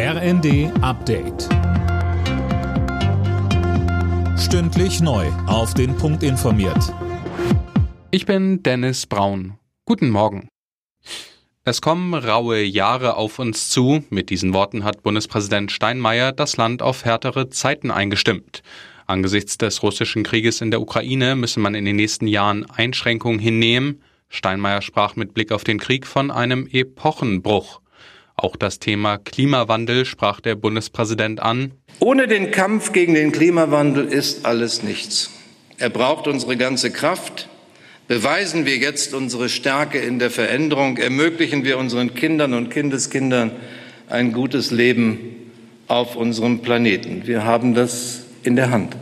RND Update. Stündlich neu. Auf den Punkt informiert. Ich bin Dennis Braun. Guten Morgen. Es kommen raue Jahre auf uns zu. Mit diesen Worten hat Bundespräsident Steinmeier das Land auf härtere Zeiten eingestimmt. Angesichts des russischen Krieges in der Ukraine müsse man in den nächsten Jahren Einschränkungen hinnehmen. Steinmeier sprach mit Blick auf den Krieg von einem Epochenbruch. Auch das Thema Klimawandel sprach der Bundespräsident an. Ohne den Kampf gegen den Klimawandel ist alles nichts. Er braucht unsere ganze Kraft. Beweisen wir jetzt unsere Stärke in der Veränderung, ermöglichen wir unseren Kindern und Kindeskindern ein gutes Leben auf unserem Planeten. Wir haben das in der Hand.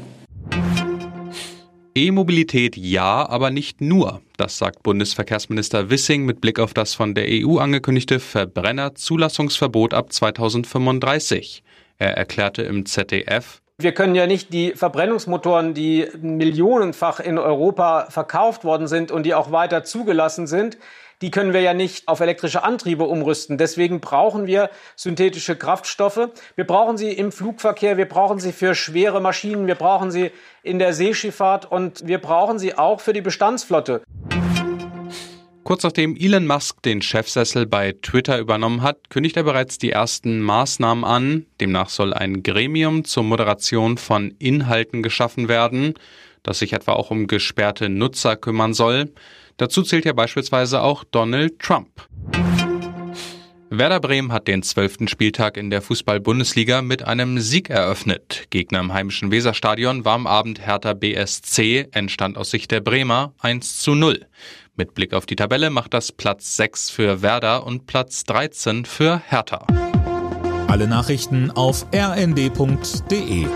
E-Mobilität ja, aber nicht nur. Das sagt Bundesverkehrsminister Wissing mit Blick auf das von der EU angekündigte Verbrennerzulassungsverbot ab 2035. Er erklärte im ZDF, wir können ja nicht die Verbrennungsmotoren, die millionenfach in Europa verkauft worden sind und die auch weiter zugelassen sind, die können wir ja nicht auf elektrische Antriebe umrüsten. Deswegen brauchen wir synthetische Kraftstoffe. Wir brauchen sie im Flugverkehr, wir brauchen sie für schwere Maschinen, wir brauchen sie in der Seeschifffahrt und wir brauchen sie auch für die Bestandsflotte. Kurz nachdem Elon Musk den Chefsessel bei Twitter übernommen hat, kündigt er bereits die ersten Maßnahmen an. Demnach soll ein Gremium zur Moderation von Inhalten geschaffen werden, das sich etwa auch um gesperrte Nutzer kümmern soll. Dazu zählt ja beispielsweise auch Donald Trump. Werder Bremen hat den zwölften Spieltag in der Fußball-Bundesliga mit einem Sieg eröffnet. Gegner im heimischen Weserstadion war am Abend Hertha BSC, entstand aus Sicht der Bremer 1 zu 0. Mit Blick auf die Tabelle macht das Platz 6 für Werder und Platz 13 für Hertha. Alle Nachrichten auf rnd.de